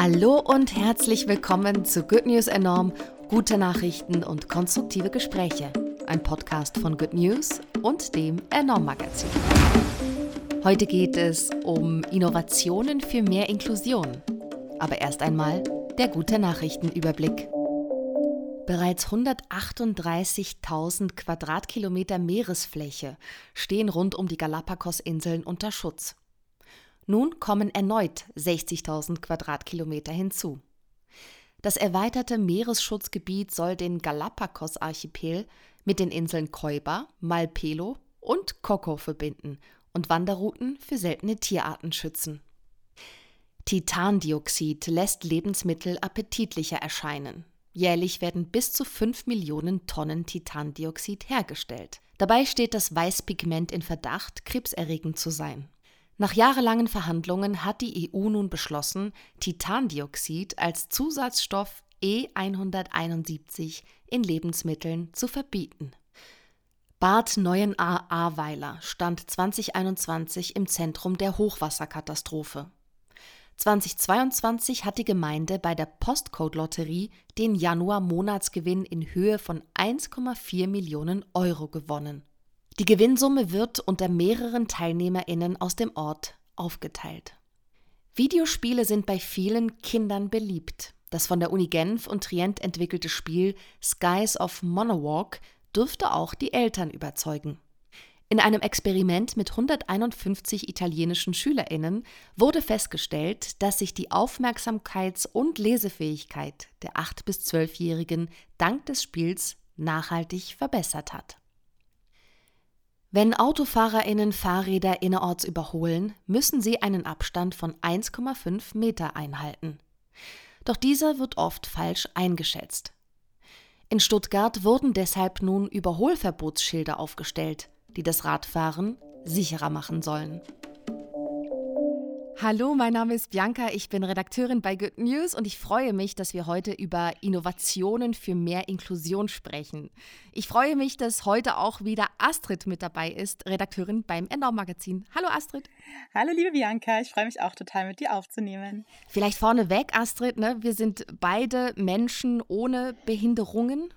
Hallo und herzlich willkommen zu Good News Enorm, gute Nachrichten und konstruktive Gespräche. Ein Podcast von Good News und dem Enorm Magazin. Heute geht es um Innovationen für mehr Inklusion. Aber erst einmal der gute Nachrichtenüberblick. Bereits 138.000 Quadratkilometer Meeresfläche stehen rund um die Galapagos-Inseln unter Schutz. Nun kommen erneut 60.000 Quadratkilometer hinzu. Das erweiterte Meeresschutzgebiet soll den Galapagos-Archipel mit den Inseln Coiba, Malpelo und Coco verbinden und Wanderrouten für seltene Tierarten schützen. Titandioxid lässt Lebensmittel appetitlicher erscheinen. Jährlich werden bis zu 5 Millionen Tonnen Titandioxid hergestellt. Dabei steht das Weißpigment in Verdacht, krebserregend zu sein. Nach jahrelangen Verhandlungen hat die EU nun beschlossen, Titandioxid als Zusatzstoff E171 in Lebensmitteln zu verbieten. Bad Neuenahr-Ahrweiler stand 2021 im Zentrum der Hochwasserkatastrophe. 2022 hat die Gemeinde bei der Postcode-Lotterie den Januar-Monatsgewinn in Höhe von 1,4 Millionen Euro gewonnen. Die Gewinnsumme wird unter mehreren TeilnehmerInnen aus dem Ort aufgeteilt. Videospiele sind bei vielen Kindern beliebt. Das von der Uni Genf und Trient entwickelte Spiel Skies of Monowalk dürfte auch die Eltern überzeugen. In einem Experiment mit 151 italienischen SchülerInnen wurde festgestellt, dass sich die Aufmerksamkeits- und Lesefähigkeit der 8- bis 12-Jährigen dank des Spiels nachhaltig verbessert hat. Wenn AutofahrerInnen Fahrräder innerorts überholen, müssen sie einen Abstand von 1,5 Meter einhalten. Doch dieser wird oft falsch eingeschätzt. In Stuttgart wurden deshalb nun Überholverbotsschilder aufgestellt, die das Radfahren sicherer machen sollen. Hallo, mein Name ist Bianca, ich bin Redakteurin bei Good News und ich freue mich, dass wir heute über Innovationen für mehr Inklusion sprechen. Ich freue mich, dass heute auch wieder Astrid mit dabei ist, Redakteurin beim Enorm Magazin. Hallo Astrid. Hallo liebe Bianca, ich freue mich auch total mit dir aufzunehmen. Vielleicht vorneweg, Astrid, ne? wir sind beide Menschen ohne Behinderungen.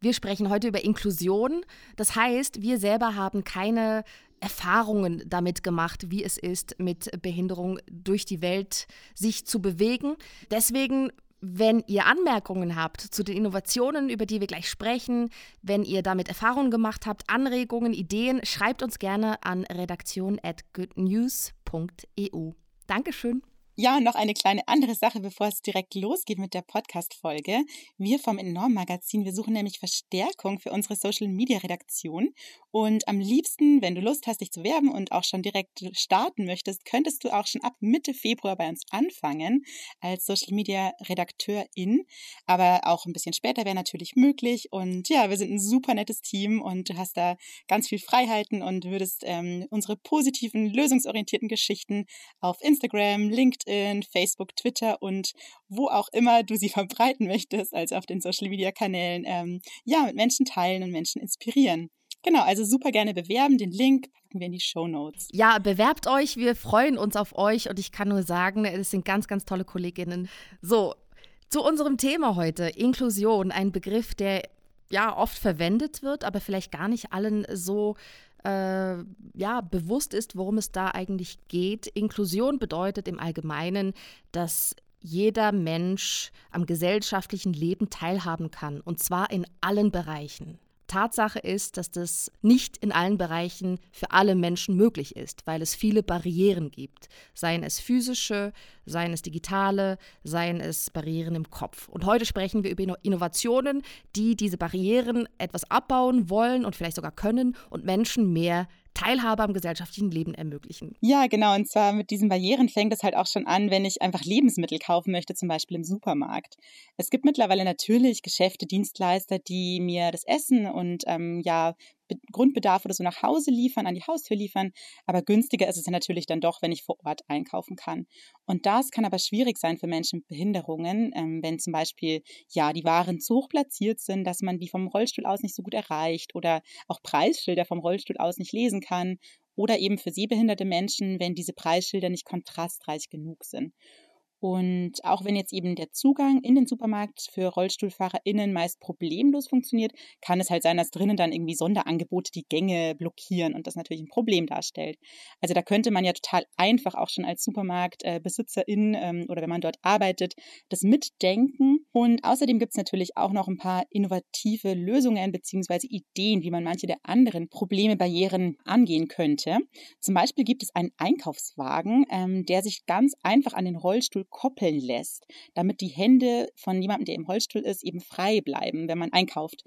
Wir sprechen heute über Inklusion. Das heißt, wir selber haben keine Erfahrungen damit gemacht, wie es ist, mit Behinderung durch die Welt sich zu bewegen. Deswegen wenn ihr Anmerkungen habt zu den Innovationen, über die wir gleich sprechen, wenn ihr damit Erfahrungen gemacht habt, Anregungen, Ideen, schreibt uns gerne an redaktion@goodnews.eu. Dankeschön. Ja, noch eine kleine andere Sache, bevor es direkt losgeht mit der Podcast-Folge. Wir vom Enorm Magazin, wir suchen nämlich Verstärkung für unsere Social Media Redaktion. Und am liebsten, wenn du Lust hast, dich zu werben und auch schon direkt starten möchtest, könntest du auch schon ab Mitte Februar bei uns anfangen als Social Media Redakteurin. Aber auch ein bisschen später wäre natürlich möglich. Und ja, wir sind ein super nettes Team und du hast da ganz viel Freiheiten und würdest ähm, unsere positiven, lösungsorientierten Geschichten auf Instagram, LinkedIn, LinkedIn, Facebook, Twitter und wo auch immer du sie verbreiten möchtest, also auf den Social Media Kanälen, ähm, ja, mit Menschen teilen und Menschen inspirieren. Genau, also super gerne bewerben. Den Link packen wir in die Show Notes. Ja, bewerbt euch. Wir freuen uns auf euch und ich kann nur sagen, es sind ganz, ganz tolle Kolleginnen. So, zu unserem Thema heute: Inklusion, ein Begriff, der ja oft verwendet wird, aber vielleicht gar nicht allen so äh, ja, bewusst ist, worum es da eigentlich geht. Inklusion bedeutet im Allgemeinen, dass jeder Mensch am gesellschaftlichen Leben teilhaben kann, und zwar in allen Bereichen. Tatsache ist, dass das nicht in allen Bereichen für alle Menschen möglich ist, weil es viele Barrieren gibt. Seien es physische, seien es digitale, seien es Barrieren im Kopf. Und heute sprechen wir über Innovationen, die diese Barrieren etwas abbauen wollen und vielleicht sogar können und Menschen mehr Teilhabe am gesellschaftlichen Leben ermöglichen. Ja, genau. Und zwar mit diesen Barrieren fängt es halt auch schon an, wenn ich einfach Lebensmittel kaufen möchte, zum Beispiel im Supermarkt. Es gibt mittlerweile natürlich Geschäfte, Dienstleister, die mir das Essen und ähm, ja Grundbedarf oder so nach Hause liefern, an die Haustür liefern. Aber günstiger ist es ja natürlich dann doch, wenn ich vor Ort einkaufen kann. Und das kann aber schwierig sein für Menschen mit Behinderungen, ähm, wenn zum Beispiel ja die Waren zu hoch platziert sind, dass man die vom Rollstuhl aus nicht so gut erreicht oder auch Preisschilder vom Rollstuhl aus nicht lesen kann. Oder eben für sehbehinderte Menschen, wenn diese Preisschilder nicht kontrastreich genug sind. Und auch wenn jetzt eben der Zugang in den Supermarkt für RollstuhlfahrerInnen meist problemlos funktioniert, kann es halt sein, dass drinnen dann irgendwie Sonderangebote die Gänge blockieren und das natürlich ein Problem darstellt. Also da könnte man ja total einfach auch schon als Supermarktbesitzerin ähm, oder wenn man dort arbeitet, das mitdenken. Und außerdem gibt es natürlich auch noch ein paar innovative Lösungen bzw. Ideen, wie man manche der anderen Probleme, Barrieren angehen könnte. Zum Beispiel gibt es einen Einkaufswagen, ähm, der sich ganz einfach an den Rollstuhl koppeln lässt, damit die Hände von jemandem, der im Rollstuhl ist, eben frei bleiben, wenn man einkauft.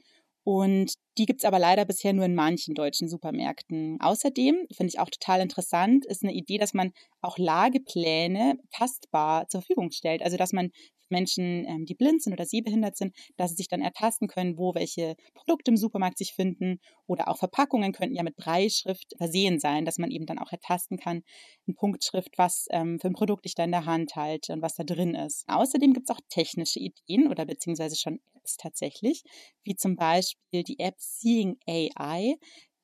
Und die gibt es aber leider bisher nur in manchen deutschen Supermärkten. Außerdem, finde ich auch total interessant, ist eine Idee, dass man auch Lagepläne tastbar zur Verfügung stellt. Also dass man Menschen, ähm, die blind sind oder sehbehindert sind, dass sie sich dann ertasten können, wo welche Produkte im Supermarkt sich finden. Oder auch Verpackungen könnten ja mit Breitschrift versehen sein, dass man eben dann auch ertasten kann, in Punktschrift, was ähm, für ein Produkt ich da in der Hand halte und was da drin ist. Außerdem gibt es auch technische Ideen oder beziehungsweise schon Apps tatsächlich, wie zum Beispiel die App Seeing AI,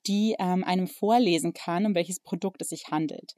die ähm, einem vorlesen kann, um welches Produkt es sich handelt.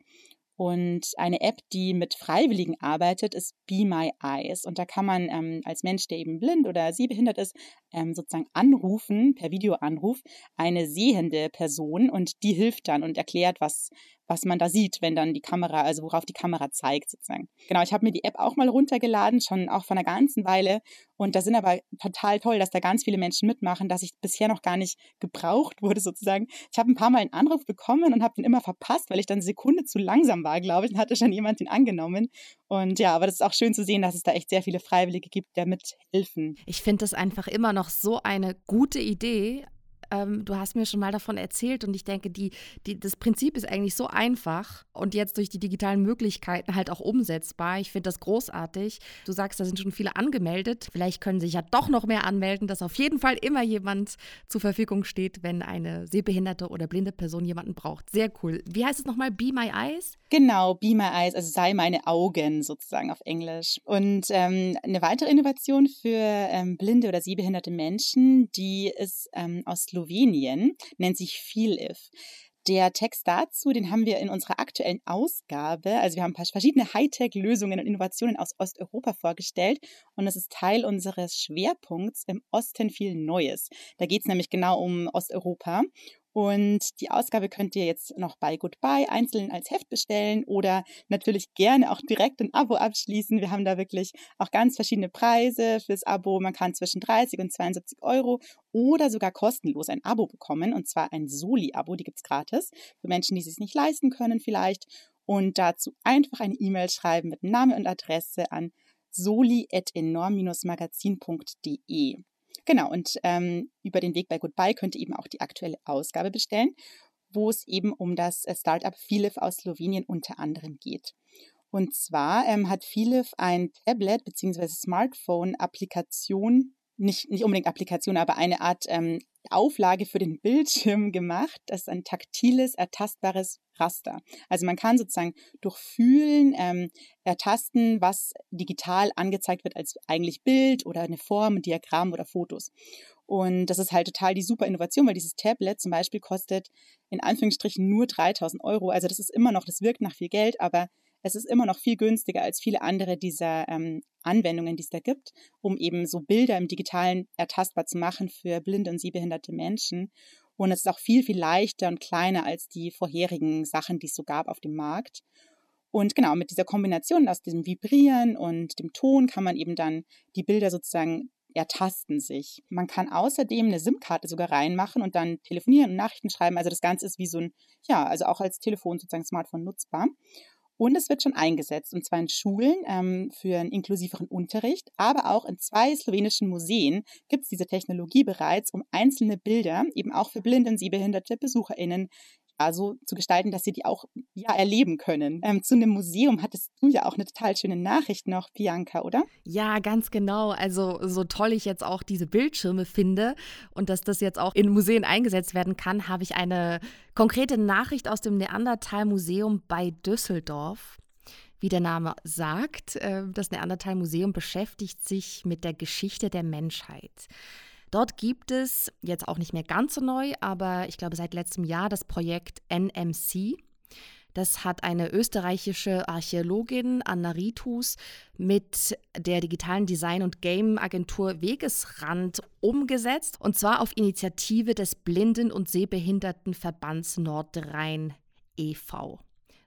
Und eine App, die mit Freiwilligen arbeitet, ist Be My Eyes. Und da kann man ähm, als Mensch, der eben blind oder sehbehindert ist, ähm, sozusagen anrufen, per Videoanruf, eine sehende Person und die hilft dann und erklärt, was, was man da sieht, wenn dann die Kamera, also worauf die Kamera zeigt sozusagen. Genau, ich habe mir die App auch mal runtergeladen, schon auch vor einer ganzen Weile. Und da sind aber total toll, dass da ganz viele Menschen mitmachen, dass ich bisher noch gar nicht gebraucht wurde sozusagen. Ich habe ein paar Mal einen Anruf bekommen und habe den immer verpasst, weil ich dann eine Sekunde zu langsam war, glaube ich, und hatte schon jemand den angenommen. Und ja, aber das ist auch schön zu sehen, dass es da echt sehr viele Freiwillige gibt, die mithelfen. Ich finde das einfach immer noch so eine gute Idee, ähm, du hast mir schon mal davon erzählt und ich denke, die, die, das Prinzip ist eigentlich so einfach und jetzt durch die digitalen Möglichkeiten halt auch umsetzbar. Ich finde das großartig. Du sagst, da sind schon viele angemeldet. Vielleicht können sich ja doch noch mehr anmelden, dass auf jeden Fall immer jemand zur Verfügung steht, wenn eine sehbehinderte oder blinde Person jemanden braucht. Sehr cool. Wie heißt es nochmal? Be My Eyes? Genau, Be My Eyes, also sei meine Augen sozusagen auf Englisch. Und ähm, eine weitere Innovation für ähm, blinde oder sehbehinderte Menschen, die ist ähm, aus Slowenien Slowenien, nennt sich Feelif. Der Text dazu, den haben wir in unserer aktuellen Ausgabe. Also wir haben verschiedene Hightech-Lösungen und Innovationen aus Osteuropa vorgestellt und das ist Teil unseres Schwerpunkts im Osten viel Neues. Da geht es nämlich genau um Osteuropa und die Ausgabe könnt ihr jetzt noch bei Goodbye einzeln als Heft bestellen oder natürlich gerne auch direkt ein Abo abschließen. Wir haben da wirklich auch ganz verschiedene Preise fürs Abo. Man kann zwischen 30 und 72 Euro oder sogar kostenlos ein Abo bekommen. Und zwar ein Soli-Abo, die gibt es gratis für Menschen, die es sich nicht leisten können vielleicht. Und dazu einfach eine E-Mail schreiben mit Name und Adresse an soli.enorm-magazin.de. Genau, und ähm, über den Weg bei Goodbye könnt ihr eben auch die aktuelle Ausgabe bestellen, wo es eben um das äh, Startup Philiv aus Slowenien unter anderem geht. Und zwar ähm, hat Philiv ein Tablet bzw. Smartphone-Applikation, nicht, nicht unbedingt Applikation, aber eine Art ähm, Auflage für den Bildschirm gemacht. Das ein taktiles, ertastbares Raster. Also man kann sozusagen durch Fühlen ähm, ertasten, was digital angezeigt wird als eigentlich Bild oder eine Form, ein Diagramm oder Fotos. Und das ist halt total die super Innovation, weil dieses Tablet zum Beispiel kostet in Anführungsstrichen nur 3000 Euro. Also das ist immer noch, das wirkt nach viel Geld, aber es ist immer noch viel günstiger als viele andere dieser ähm, Anwendungen, die es da gibt, um eben so Bilder im Digitalen ertastbar zu machen für blinde und sehbehinderte Menschen. Und es ist auch viel, viel leichter und kleiner als die vorherigen Sachen, die es so gab auf dem Markt. Und genau, mit dieser Kombination aus dem Vibrieren und dem Ton kann man eben dann die Bilder sozusagen ertasten sich. Man kann außerdem eine SIM-Karte sogar reinmachen und dann telefonieren und Nachrichten schreiben. Also das Ganze ist wie so ein, ja, also auch als Telefon sozusagen Smartphone nutzbar. Und es wird schon eingesetzt, und zwar in Schulen ähm, für einen inklusiveren Unterricht, aber auch in zwei slowenischen Museen gibt es diese Technologie bereits, um einzelne Bilder eben auch für blinde und sehbehinderte BesucherInnen so zu gestalten, dass sie die auch ja, erleben können. Ähm, zu einem Museum hattest du ja auch eine total schöne Nachricht noch, Bianca, oder? Ja, ganz genau. Also so toll ich jetzt auch diese Bildschirme finde und dass das jetzt auch in Museen eingesetzt werden kann, habe ich eine konkrete Nachricht aus dem Neandertal-Museum bei Düsseldorf. Wie der Name sagt, äh, das Neandertal-Museum beschäftigt sich mit der Geschichte der Menschheit. Dort gibt es jetzt auch nicht mehr ganz so neu, aber ich glaube seit letztem Jahr das Projekt NMC. Das hat eine österreichische Archäologin Anna Ritus mit der digitalen Design- und Game-Agentur Wegesrand umgesetzt. Und zwar auf Initiative des Blinden- und Sehbehindertenverbands Nordrhein e.V.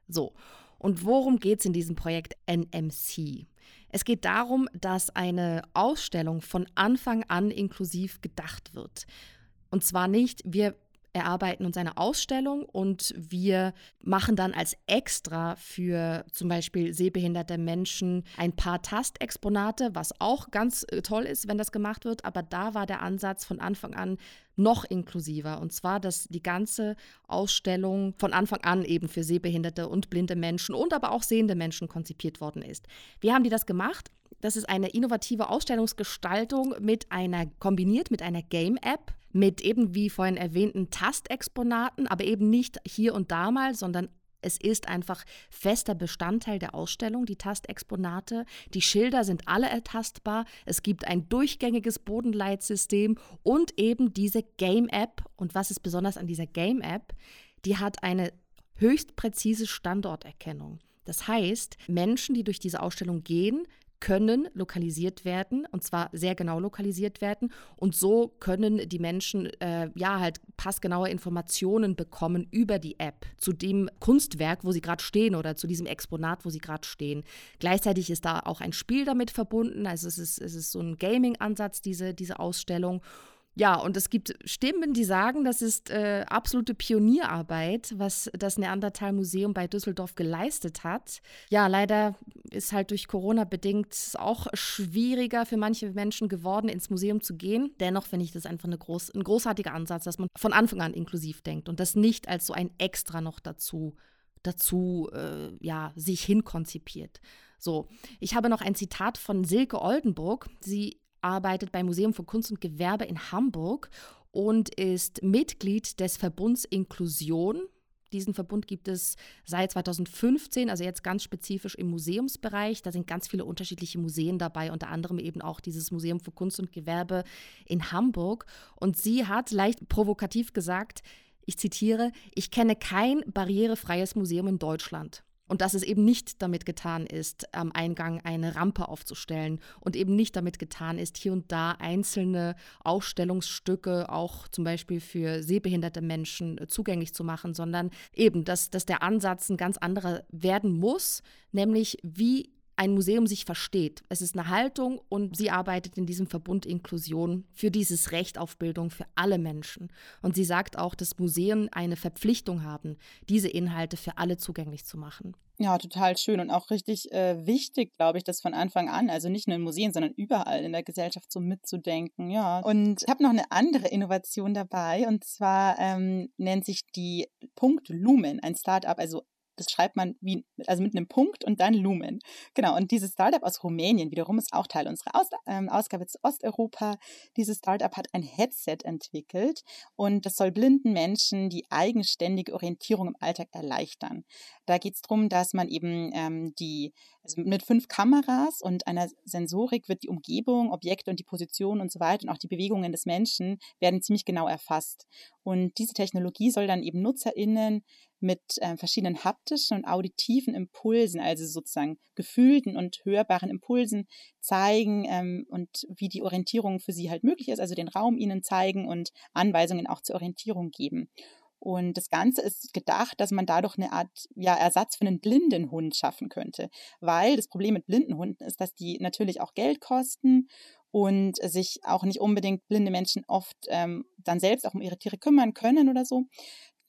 So, und worum geht es in diesem Projekt NMC? Es geht darum, dass eine Ausstellung von Anfang an inklusiv gedacht wird. Und zwar nicht, wir erarbeiten uns eine Ausstellung und wir machen dann als extra für zum Beispiel sehbehinderte Menschen ein paar Tastexponate, was auch ganz äh, toll ist, wenn das gemacht wird. Aber da war der Ansatz von Anfang an noch inklusiver. Und zwar, dass die ganze Ausstellung von Anfang an eben für sehbehinderte und blinde Menschen und aber auch sehende Menschen konzipiert worden ist. Wie haben die das gemacht? Das ist eine innovative Ausstellungsgestaltung mit einer kombiniert mit einer Game-App mit eben wie vorhin erwähnten Tastexponaten, aber eben nicht hier und da mal, sondern es ist einfach fester Bestandteil der Ausstellung, die Tastexponate. Die Schilder sind alle ertastbar. Es gibt ein durchgängiges Bodenleitsystem und eben diese Game-App. Und was ist besonders an dieser Game-App? Die hat eine höchst präzise Standorterkennung. Das heißt, Menschen, die durch diese Ausstellung gehen, können lokalisiert werden und zwar sehr genau lokalisiert werden und so können die Menschen äh, ja halt passgenaue Informationen bekommen über die App zu dem Kunstwerk, wo sie gerade stehen oder zu diesem Exponat, wo sie gerade stehen. Gleichzeitig ist da auch ein Spiel damit verbunden, also es ist, es ist so ein Gaming-Ansatz, diese, diese Ausstellung. Ja, und es gibt Stimmen, die sagen, das ist äh, absolute Pionierarbeit, was das Neandertal-Museum bei Düsseldorf geleistet hat. Ja, leider ist halt durch Corona bedingt auch schwieriger für manche Menschen geworden, ins Museum zu gehen. Dennoch finde ich das einfach eine groß, ein großartiger Ansatz, dass man von Anfang an inklusiv denkt und das nicht als so ein Extra noch dazu, dazu äh, ja, sich hinkonzipiert. So, ich habe noch ein Zitat von Silke Oldenburg. Sie arbeitet beim Museum für Kunst und Gewerbe in Hamburg und ist Mitglied des Verbunds Inklusion. Diesen Verbund gibt es seit 2015, also jetzt ganz spezifisch im Museumsbereich. Da sind ganz viele unterschiedliche Museen dabei, unter anderem eben auch dieses Museum für Kunst und Gewerbe in Hamburg. Und sie hat leicht provokativ gesagt, ich zitiere, ich kenne kein barrierefreies Museum in Deutschland. Und dass es eben nicht damit getan ist, am Eingang eine Rampe aufzustellen und eben nicht damit getan ist, hier und da einzelne Ausstellungsstücke auch zum Beispiel für sehbehinderte Menschen äh, zugänglich zu machen, sondern eben, dass, dass der Ansatz ein ganz anderer werden muss, nämlich wie ein Museum sich versteht. Es ist eine Haltung und sie arbeitet in diesem Verbund Inklusion für dieses Recht auf Bildung für alle Menschen. Und sie sagt auch, dass Museen eine Verpflichtung haben, diese Inhalte für alle zugänglich zu machen. Ja, total schön und auch richtig äh, wichtig, glaube ich, das von Anfang an, also nicht nur in Museen, sondern überall in der Gesellschaft so mitzudenken. Ja. Und ich habe noch eine andere Innovation dabei und zwar ähm, nennt sich die Punkt Lumen, ein Startup, also das schreibt man wie, also mit einem Punkt und dann Lumen. Genau, und dieses Startup aus Rumänien wiederum ist auch Teil unserer aus, ähm, Ausgabe zu Osteuropa. Dieses Startup hat ein Headset entwickelt und das soll blinden Menschen die eigenständige Orientierung im Alltag erleichtern. Da geht es darum, dass man eben ähm, die, also mit fünf Kameras und einer Sensorik wird die Umgebung, Objekte und die Position und so weiter und auch die Bewegungen des Menschen werden ziemlich genau erfasst. Und diese Technologie soll dann eben NutzerInnen mit äh, verschiedenen haptischen und auditiven Impulsen, also sozusagen gefühlten und hörbaren Impulsen zeigen ähm, und wie die Orientierung für sie halt möglich ist, also den Raum ihnen zeigen und Anweisungen auch zur Orientierung geben. Und das Ganze ist gedacht, dass man dadurch eine Art ja, Ersatz für einen blinden Hund schaffen könnte. Weil das Problem mit blinden Hunden ist, dass die natürlich auch Geld kosten und sich auch nicht unbedingt blinde Menschen oft ähm, dann selbst auch um ihre Tiere kümmern können oder so.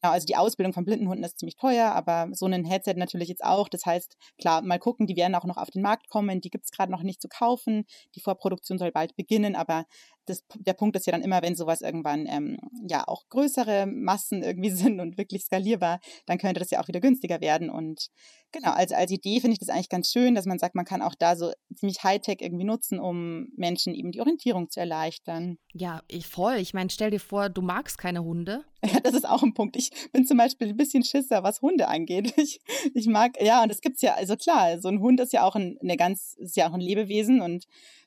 Genau, also die Ausbildung von Blindenhunden ist ziemlich teuer, aber so ein Headset natürlich jetzt auch. Das heißt, klar, mal gucken, die werden auch noch auf den Markt kommen. Die gibt es gerade noch nicht zu kaufen. Die Vorproduktion soll bald beginnen, aber das, der Punkt ist ja dann immer, wenn sowas irgendwann ähm, ja auch größere Massen irgendwie sind und wirklich skalierbar, dann könnte das ja auch wieder günstiger werden. Und genau, also als Idee finde ich das eigentlich ganz schön, dass man sagt, man kann auch da so ziemlich Hightech irgendwie nutzen, um Menschen eben die Orientierung zu erleichtern. Ja, ich voll. Ich meine, stell dir vor, du magst keine Hunde. Ja, das ist auch ein Punkt. Ich bin zum Beispiel ein bisschen Schisser, was Hunde angeht. Ich, ich mag, ja, und das gibt's ja, also klar, so ein Hund ist ja auch ein, eine ganz, ist ja auch ein Lebewesen und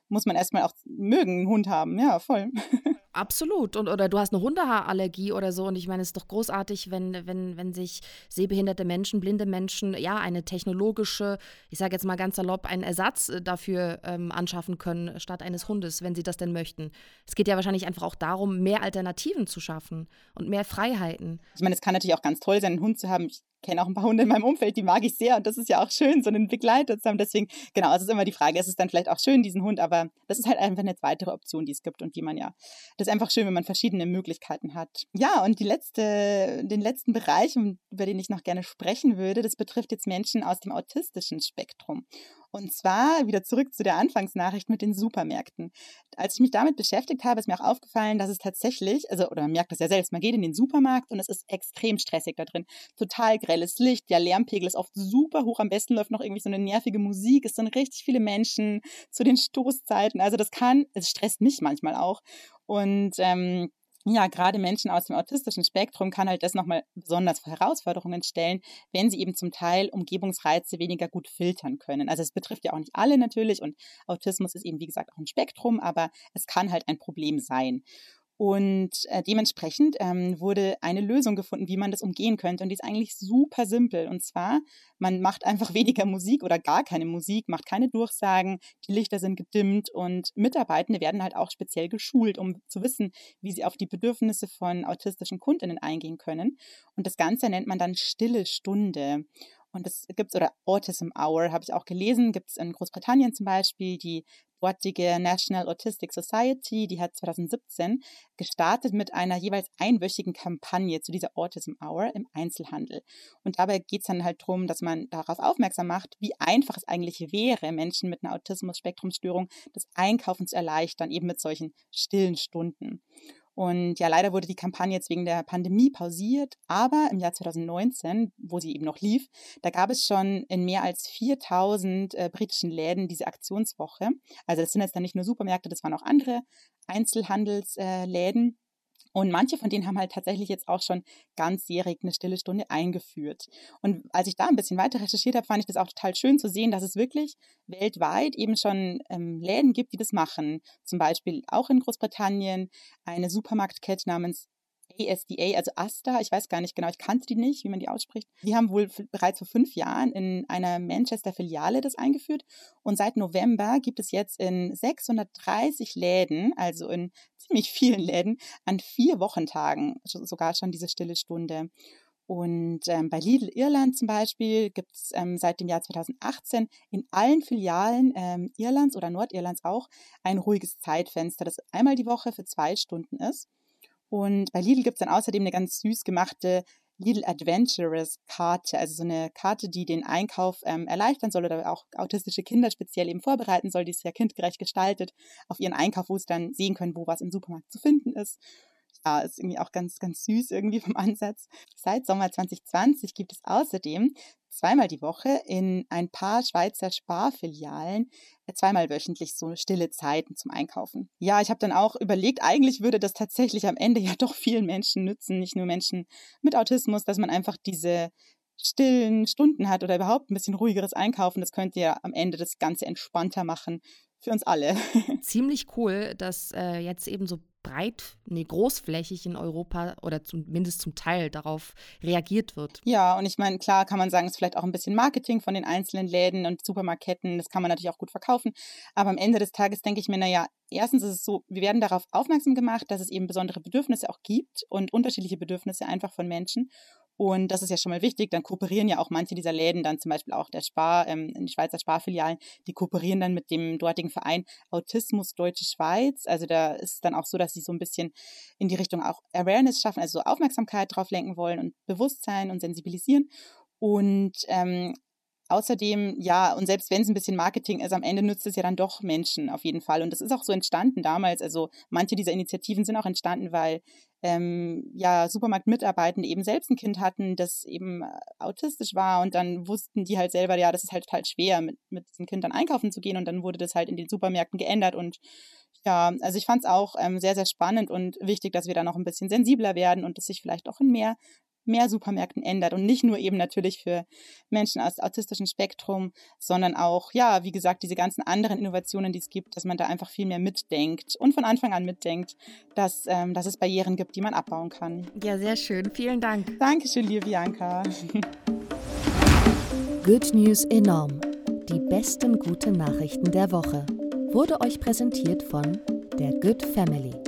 muss man erstmal auch mögen, einen Hund haben. Ja, voll. Absolut. Und, oder du hast eine Hundehaarallergie oder so. Und ich meine, es ist doch großartig, wenn, wenn, wenn sich sehbehinderte Menschen, blinde Menschen, ja, eine technologische, ich sage jetzt mal ganz salopp, einen Ersatz äh, dafür ähm, anschaffen können, statt eines Hundes, wenn sie das denn möchten. Es geht ja wahrscheinlich einfach auch darum, mehr Alternativen zu schaffen und mehr Freiheiten. Ich meine, es kann natürlich auch ganz toll sein, einen Hund zu haben. Ich kenne auch ein paar Hunde in meinem Umfeld, die mag ich sehr und das ist ja auch schön, so einen Begleiter zu haben. Deswegen, genau, es ist immer die Frage, ist es dann vielleicht auch schön, diesen Hund, aber das ist halt einfach eine weitere Option, die es gibt und die man ja, das ist einfach schön, wenn man verschiedene Möglichkeiten hat. Ja, und die letzte, den letzten Bereich, über den ich noch gerne sprechen würde, das betrifft jetzt Menschen aus dem autistischen Spektrum. Und zwar wieder zurück zu der Anfangsnachricht mit den Supermärkten. Als ich mich damit beschäftigt habe, ist mir auch aufgefallen, dass es tatsächlich, also, oder man merkt das ja selbst, man geht in den Supermarkt und es ist extrem stressig da drin. Total grelles Licht, der Lärmpegel ist oft super hoch. Am besten läuft noch irgendwie so eine nervige Musik. Es sind richtig viele Menschen zu den Stoßzeiten. Also das kann, es stresst mich manchmal auch. Und ähm, ja, gerade Menschen aus dem autistischen Spektrum kann halt das nochmal besonders vor Herausforderungen stellen, wenn sie eben zum Teil Umgebungsreize weniger gut filtern können. Also es betrifft ja auch nicht alle natürlich und Autismus ist eben, wie gesagt, auch ein Spektrum, aber es kann halt ein Problem sein. Und äh, dementsprechend ähm, wurde eine Lösung gefunden, wie man das umgehen könnte. Und die ist eigentlich super simpel. Und zwar, man macht einfach weniger Musik oder gar keine Musik, macht keine Durchsagen, die Lichter sind gedimmt und Mitarbeitende werden halt auch speziell geschult, um zu wissen, wie sie auf die Bedürfnisse von autistischen Kundinnen eingehen können. Und das Ganze nennt man dann stille Stunde. Und das gibt es, oder Autism Hour habe ich auch gelesen, gibt es in Großbritannien zum Beispiel. Die dortige National Autistic Society, die hat 2017 gestartet mit einer jeweils einwöchigen Kampagne zu dieser Autism Hour im Einzelhandel. Und dabei geht es dann halt darum, dass man darauf aufmerksam macht, wie einfach es eigentlich wäre, Menschen mit einer Autismus-Spektrumstörung das Einkaufen zu erleichtern, eben mit solchen stillen Stunden. Und ja, leider wurde die Kampagne jetzt wegen der Pandemie pausiert, aber im Jahr 2019, wo sie eben noch lief, da gab es schon in mehr als 4000 äh, britischen Läden diese Aktionswoche. Also das sind jetzt dann nicht nur Supermärkte, das waren auch andere Einzelhandelsläden. Äh, und manche von denen haben halt tatsächlich jetzt auch schon ganzjährig eine stille Stunde eingeführt. Und als ich da ein bisschen weiter recherchiert habe, fand ich das auch total schön zu sehen, dass es wirklich weltweit eben schon ähm, Läden gibt, die das machen. Zum Beispiel auch in Großbritannien eine Supermarktkette namens ASDA, also ASTA, ich weiß gar nicht genau, ich kannte die nicht, wie man die ausspricht. Die haben wohl bereits vor fünf Jahren in einer Manchester-Filiale das eingeführt und seit November gibt es jetzt in 630 Läden, also in ziemlich vielen Läden, an vier Wochentagen sogar schon diese stille Stunde. Und ähm, bei Lidl Irland zum Beispiel gibt es ähm, seit dem Jahr 2018 in allen Filialen ähm, Irlands oder Nordirlands auch ein ruhiges Zeitfenster, das einmal die Woche für zwei Stunden ist. Und bei Lidl gibt es dann außerdem eine ganz süß gemachte Lidl Adventurous Karte, also so eine Karte, die den Einkauf ähm, erleichtern soll oder auch autistische Kinder speziell eben vorbereiten soll, die ist ja kindgerecht gestaltet auf ihren Einkauf, wo sie dann sehen können, wo was im Supermarkt zu finden ist ja, ist irgendwie auch ganz, ganz süß irgendwie vom Ansatz. Seit Sommer 2020 gibt es außerdem zweimal die Woche in ein paar Schweizer Sparfilialen äh, zweimal wöchentlich so stille Zeiten zum Einkaufen. Ja, ich habe dann auch überlegt, eigentlich würde das tatsächlich am Ende ja doch vielen Menschen nützen, nicht nur Menschen mit Autismus, dass man einfach diese stillen Stunden hat oder überhaupt ein bisschen ruhigeres Einkaufen. Das könnte ja am Ende das Ganze entspannter machen für uns alle. Ziemlich cool, dass äh, jetzt eben so breit, nee, großflächig in Europa oder zumindest zum Teil darauf reagiert wird. Ja, und ich meine, klar kann man sagen, es ist vielleicht auch ein bisschen Marketing von den einzelnen Läden und Supermarketten, das kann man natürlich auch gut verkaufen. Aber am Ende des Tages denke ich mir, naja, erstens ist es so, wir werden darauf aufmerksam gemacht, dass es eben besondere Bedürfnisse auch gibt und unterschiedliche Bedürfnisse einfach von Menschen. Und das ist ja schon mal wichtig. Dann kooperieren ja auch manche dieser Läden, dann zum Beispiel auch der Spar, ähm, die Schweizer Sparfilialen, die kooperieren dann mit dem dortigen Verein Autismus Deutsche Schweiz. Also da ist es dann auch so, dass sie so ein bisschen in die Richtung auch Awareness schaffen, also so Aufmerksamkeit drauf lenken wollen und Bewusstsein und sensibilisieren. Und ähm, Außerdem, ja, und selbst wenn es ein bisschen Marketing ist, am Ende nützt es ja dann doch Menschen auf jeden Fall. Und das ist auch so entstanden damals. Also manche dieser Initiativen sind auch entstanden, weil ähm, ja Supermarktmitarbeitende eben selbst ein Kind hatten, das eben äh, autistisch war und dann wussten die halt selber, ja, das ist halt total schwer, mit, mit diesem Kind dann einkaufen zu gehen und dann wurde das halt in den Supermärkten geändert und ja, also ich fand es auch ähm, sehr, sehr spannend und wichtig, dass wir da noch ein bisschen sensibler werden und dass sich vielleicht auch in mehr mehr Supermärkten ändert und nicht nur eben natürlich für Menschen aus autistischen Spektrum, sondern auch, ja, wie gesagt, diese ganzen anderen Innovationen, die es gibt, dass man da einfach viel mehr mitdenkt und von Anfang an mitdenkt, dass, ähm, dass es Barrieren gibt, die man abbauen kann. Ja, sehr schön. Vielen Dank. Dankeschön, liebe Bianca. Good News enorm. Die besten guten Nachrichten der Woche. Wurde euch präsentiert von der Good Family.